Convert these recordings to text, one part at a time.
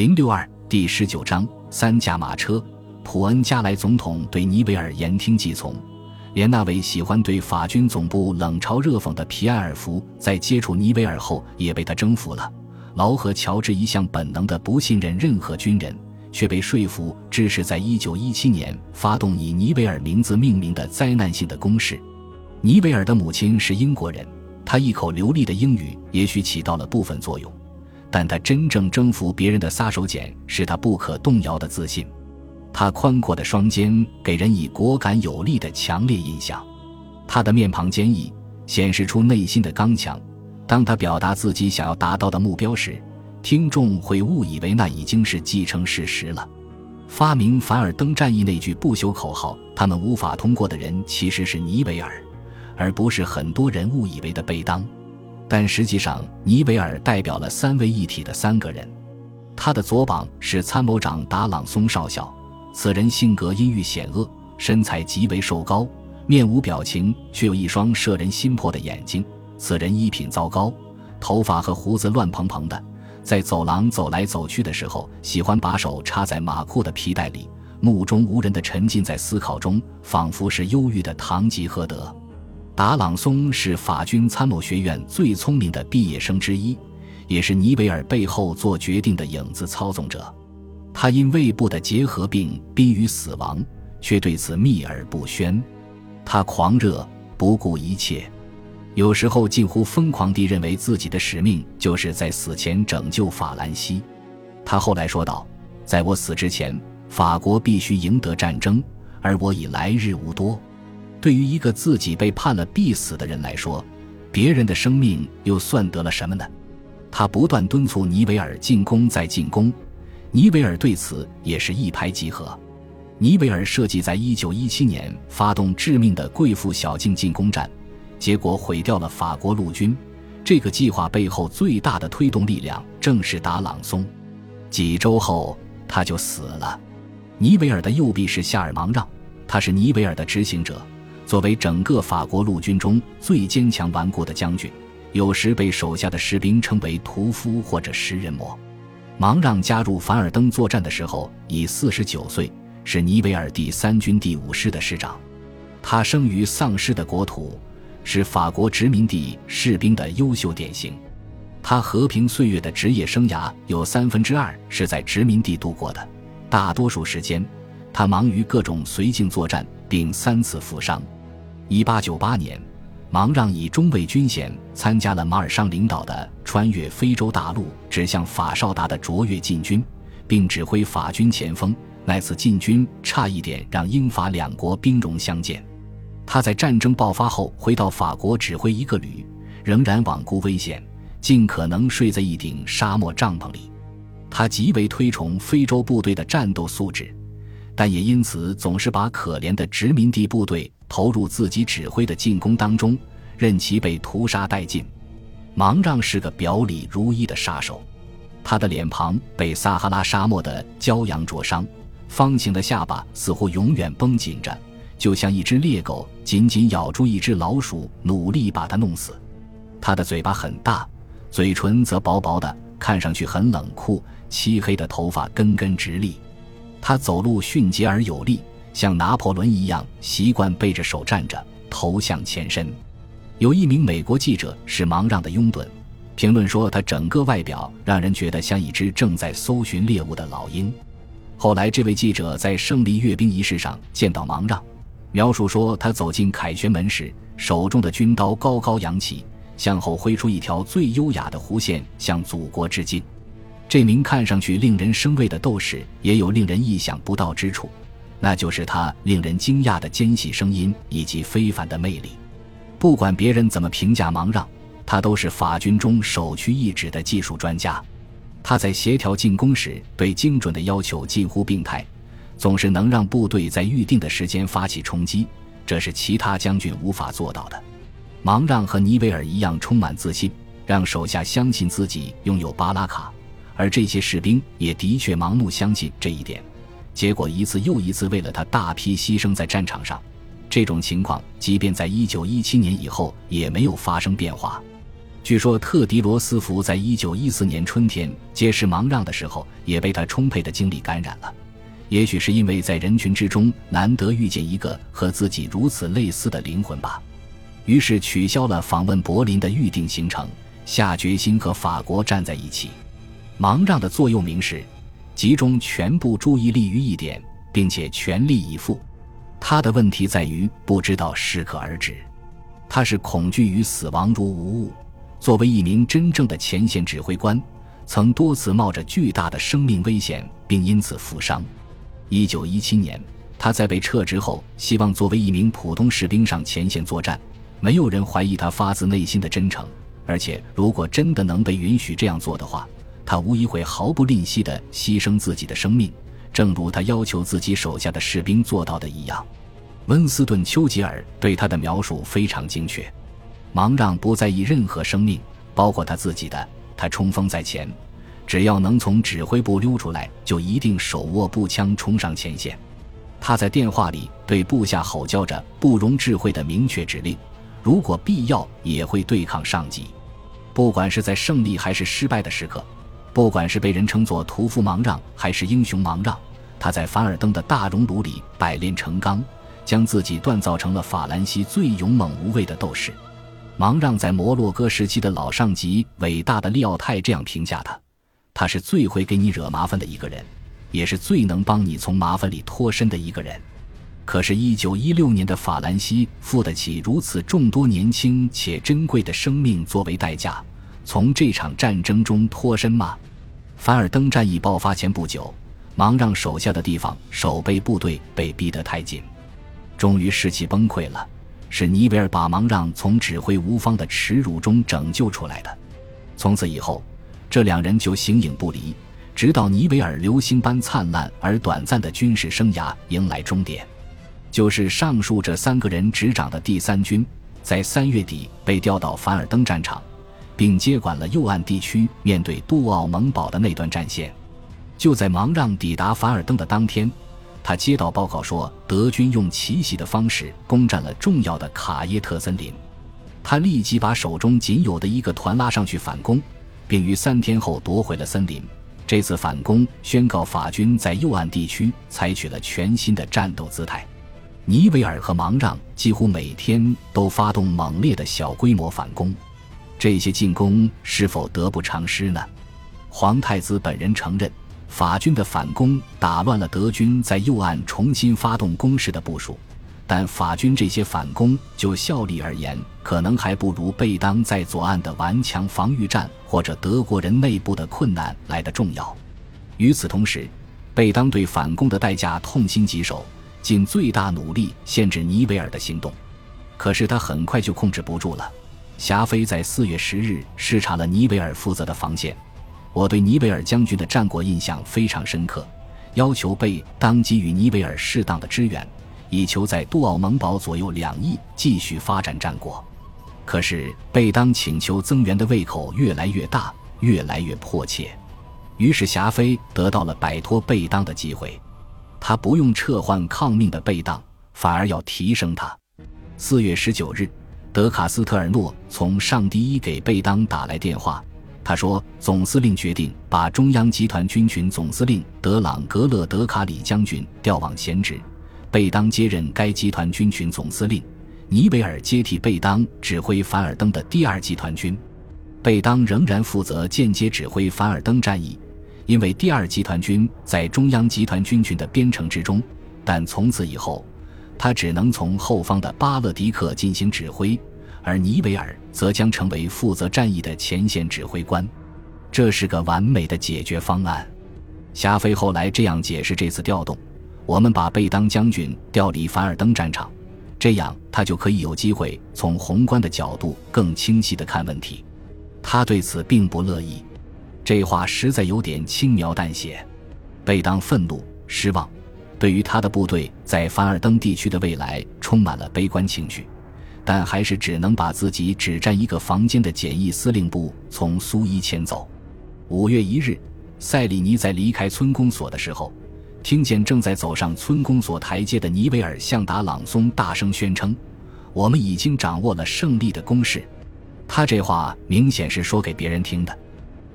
零六二第十九章三驾马车。普恩加莱总统对尼维尔言听计从，连那位喜欢对法军总部冷嘲热讽的皮埃尔福，在接触尼维尔后也被他征服了。劳和乔治一向本能的不信任任何军人，却被说服支持在一九一七年发动以尼维尔名字命名的灾难性的攻势。尼维尔的母亲是英国人，他一口流利的英语也许起到了部分作用，但他真正征服别人的杀手锏是他不可动摇的自信。他宽阔的双肩给人以果敢有力的强烈印象，他的面庞坚毅，显示出内心的刚强。当他表达自己想要达到的目标时，听众会误以为那已经是既成事实了。发明凡尔登战役那句不朽口号“他们无法通过”的人其实是尼维尔，而不是很多人误以为的贝当。但实际上，尼维尔代表了三位一体的三个人。他的左膀是参谋长达朗松少校。此人性格阴郁险恶，身材极为瘦高，面无表情，却有一双摄人心魄的眼睛。此人衣品糟糕，头发和胡子乱蓬蓬的，在走廊走来走去的时候，喜欢把手插在马裤的皮带里，目中无人地沉浸在思考中，仿佛是忧郁的堂吉诃德。达朗松是法军参谋学院最聪明的毕业生之一，也是尼维尔背后做决定的影子操纵者。他因胃部的结核病濒于死亡，却对此秘而不宣。他狂热，不顾一切，有时候近乎疯狂地认为自己的使命就是在死前拯救法兰西。他后来说道：“在我死之前，法国必须赢得战争，而我已来日无多。”对于一个自己被判了必死的人来说，别人的生命又算得了什么呢？他不断敦促尼维尔进攻，再进攻。尼维尔对此也是一拍即合。尼维尔设计在1917年发动致命的贵妇小径进攻战，结果毁掉了法国陆军。这个计划背后最大的推动力量正是达朗松。几周后，他就死了。尼维尔的右臂是夏尔芒让，他是尼维尔的执行者。作为整个法国陆军中最坚强顽固的将军，有时被手下的士兵称为屠夫或者食人魔。芒让加入凡尔登作战的时候已四十九岁，是尼维尔第三军第五师的师长。他生于丧尸的国土，是法国殖民地士兵的优秀典型。他和平岁月的职业生涯有三分之二是在殖民地度过的，大多数时间他忙于各种绥靖作战，并三次负伤。一八九八年。芒让以中尉军衔参加了马尔尚领导的穿越非洲大陆指向法绍达的卓越进军，并指挥法军前锋。那次进军差一点让英法两国兵戎相见。他在战争爆发后回到法国指挥一个旅，仍然罔顾危险，尽可能睡在一顶沙漠帐篷里。他极为推崇非洲部队的战斗素质，但也因此总是把可怜的殖民地部队。投入自己指挥的进攻当中，任其被屠杀殆尽。芒让是个表里如一的杀手，他的脸庞被撒哈拉沙漠的骄阳灼伤，方形的下巴似乎永远绷紧着，就像一只猎狗紧紧咬住一只老鼠，努力把它弄死。他的嘴巴很大，嘴唇则薄薄的，看上去很冷酷。漆黑的头发根根直立，他走路迅捷而有力。像拿破仑一样习惯背着手站着，头向前伸。有一名美国记者是芒让的拥趸，评论说他整个外表让人觉得像一只正在搜寻猎物的老鹰。后来，这位记者在胜利阅兵仪式上见到芒让，描述说他走进凯旋门时，手中的军刀高高扬起，向后挥出一条最优雅的弧线，向祖国致敬。这名看上去令人生畏的斗士也有令人意想不到之处。那就是他令人惊讶的尖细声音以及非凡的魅力。不管别人怎么评价芒让，他都是法军中首屈一指的技术专家。他在协调进攻时对精准的要求近乎病态，总是能让部队在预定的时间发起冲击，这是其他将军无法做到的。芒让和尼维尔一样充满自信，让手下相信自己拥有巴拉卡，而这些士兵也的确盲目相信这一点。结果一次又一次为了他大批牺牲在战场上，这种情况即便在一九一七年以后也没有发生变化。据说特迪罗斯福在一九一四年春天结识芒让的时候，也被他充沛的精力感染了。也许是因为在人群之中难得遇见一个和自己如此类似的灵魂吧，于是取消了访问柏林的预定行程，下决心和法国站在一起。芒让的座右铭是：集中全部注意力于一点，并且全力以赴。他的问题在于不知道适可而止，他是恐惧与死亡如无物。作为一名真正的前线指挥官，曾多次冒着巨大的生命危险，并因此负伤。一九一七年，他在被撤职后，希望作为一名普通士兵上前线作战。没有人怀疑他发自内心的真诚，而且如果真的能被允许这样做的话，他无疑会毫不吝惜地牺牲自己的生命，正如他要求自己手下的士兵做到的一样。温斯顿·丘吉尔对他的描述非常精确。芒让不在意任何生命，包括他自己的。他冲锋在前，只要能从指挥部溜出来，就一定手握步枪冲上前线。他在电话里对部下吼叫着不容置喙的明确指令，如果必要也会对抗上级。不管是在胜利还是失败的时刻，不管是被人称作屠夫芒让还是英雄芒让，他在凡尔登的大熔炉里百炼成钢，将自己锻造成了法兰西最勇猛无畏的斗士。芒让在摩洛哥时期的老上级伟大的利奥泰这样评价他：他是最会给你惹麻烦的一个人，也是最能帮你从麻烦里脱身的一个人。可是，一九一六年的法兰西付得起如此众多年轻且珍贵的生命作为代价，从这场战争中脱身吗？凡尔登战役爆发前不久，芒让手下的地方守备部队被逼得太紧，终于士气崩溃了。是尼维尔把芒让从指挥无方的耻辱中拯救出来的。从此以后，这两人就形影不离，直到尼维尔流星般灿烂而短暂的军事生涯迎来终点。就是上述这三个人执掌的第三军，在三月底被调到凡尔登战场，并接管了右岸地区面对杜奥蒙堡的那段战线。就在芒让抵达凡尔登的当天。他接到报告说，德军用奇袭的方式攻占了重要的卡耶特森林。他立即把手中仅有的一个团拉上去反攻，并于三天后夺回了森林。这次反攻宣告法军在右岸地区采取了全新的战斗姿态。尼维尔和芒让几乎每天都发动猛烈的小规模反攻。这些进攻是否得不偿失呢？皇太子本人承认。法军的反攻打乱了德军在右岸重新发动攻势的部署，但法军这些反攻就效力而言，可能还不如贝当在左岸的顽强防御战或者德国人内部的困难来得重要。与此同时，贝当对反攻的代价痛心疾首，尽最大努力限制尼维尔的行动。可是他很快就控制不住了。霞飞在四月十日视察了尼维尔负责的防线。我对尼维尔将军的战果印象非常深刻，要求贝当给予尼维尔适当的支援，以求在杜奥蒙堡左右两翼继续发展战果。可是贝当请求增援的胃口越来越大，越来越迫切。于是霞飞得到了摆脱贝当的机会，他不用撤换抗命的贝当，反而要提升他。四月十九日，德卡斯特尔诺从上第一给贝当打来电话。他说：“总司令决定把中央集团军群总司令德朗格勒德卡里将军调往前职，贝当接任该集团军群总司令，尼维尔接替贝当指挥凡尔登的第二集团军。贝当仍然负责间接指挥凡尔登战役，因为第二集团军在中央集团军群的编程之中。但从此以后，他只能从后方的巴勒迪克进行指挥。”而尼维尔则将成为负责战役的前线指挥官，这是个完美的解决方案。霞飞后来这样解释这次调动：我们把贝当将军调离凡尔登战场，这样他就可以有机会从宏观的角度更清晰地看问题。他对此并不乐意，这话实在有点轻描淡写。贝当愤怒、失望，对于他的部队在凡尔登地区的未来充满了悲观情绪。但还是只能把自己只占一个房间的简易司令部从苏伊迁走。五月一日，塞里尼在离开村公所的时候，听见正在走上村公所台阶的尼维尔向达朗松大声宣称：“我们已经掌握了胜利的攻势。”他这话明显是说给别人听的。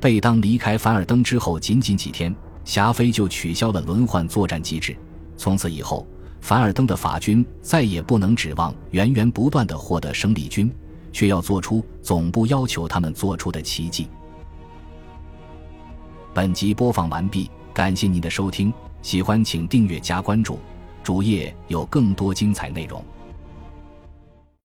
贝当离开凡尔登之后，仅仅几天，霞飞就取消了轮换作战机制。从此以后，凡尔登的法军再也不能指望源源不断的获得生力军，却要做出总部要求他们做出的奇迹。本集播放完毕，感谢您的收听，喜欢请订阅加关注，主页有更多精彩内容。